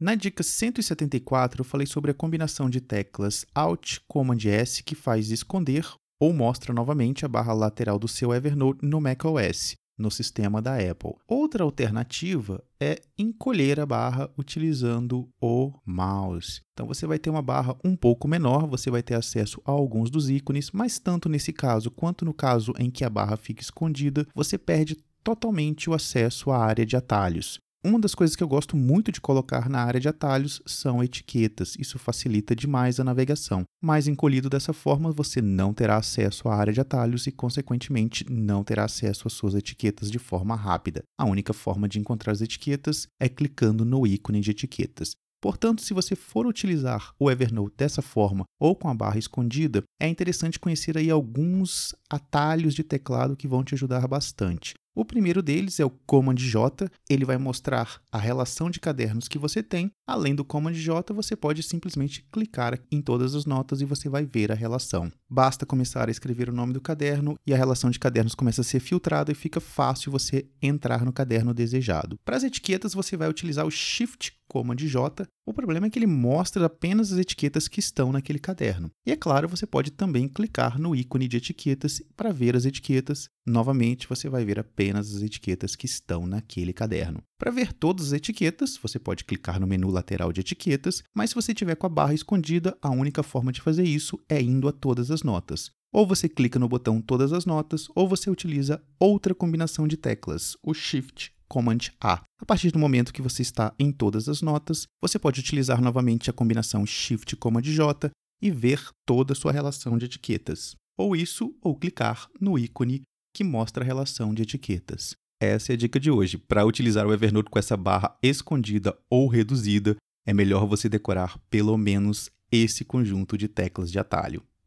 Na dica 174, eu falei sobre a combinação de teclas Alt, Command S que faz esconder ou mostra novamente a barra lateral do seu Evernote no macOS, no sistema da Apple. Outra alternativa é encolher a barra utilizando o mouse. Então você vai ter uma barra um pouco menor, você vai ter acesso a alguns dos ícones, mas tanto nesse caso quanto no caso em que a barra fica escondida, você perde totalmente o acesso à área de atalhos. Uma das coisas que eu gosto muito de colocar na área de atalhos são etiquetas. Isso facilita demais a navegação. Mas encolhido dessa forma, você não terá acesso à área de atalhos e, consequentemente, não terá acesso às suas etiquetas de forma rápida. A única forma de encontrar as etiquetas é clicando no ícone de etiquetas. Portanto, se você for utilizar o Evernote dessa forma ou com a barra escondida, é interessante conhecer aí alguns atalhos de teclado que vão te ajudar bastante. O primeiro deles é o Command J, ele vai mostrar a relação de cadernos que você tem. Além do Command J, você pode simplesmente clicar em todas as notas e você vai ver a relação. Basta começar a escrever o nome do caderno e a relação de cadernos começa a ser filtrada e fica fácil você entrar no caderno desejado. Para as etiquetas, você vai utilizar o Shift Command J. O problema é que ele mostra apenas as etiquetas que estão naquele caderno. E é claro, você pode também clicar no ícone de etiquetas para ver as etiquetas. Novamente, você vai ver apenas as etiquetas que estão naquele caderno. Para ver todas as etiquetas, você pode clicar no menu lateral de etiquetas, mas se você tiver com a barra escondida, a única forma de fazer isso é indo a todas as notas. Ou você clica no botão Todas as Notas, ou você utiliza outra combinação de teclas, o Shift Command A. A partir do momento que você está em todas as notas, você pode utilizar novamente a combinação Shift Command J e ver toda a sua relação de etiquetas. Ou isso, ou clicar no ícone que mostra a relação de etiquetas. Essa é a dica de hoje. Para utilizar o Evernote com essa barra escondida ou reduzida, é melhor você decorar pelo menos esse conjunto de teclas de atalho.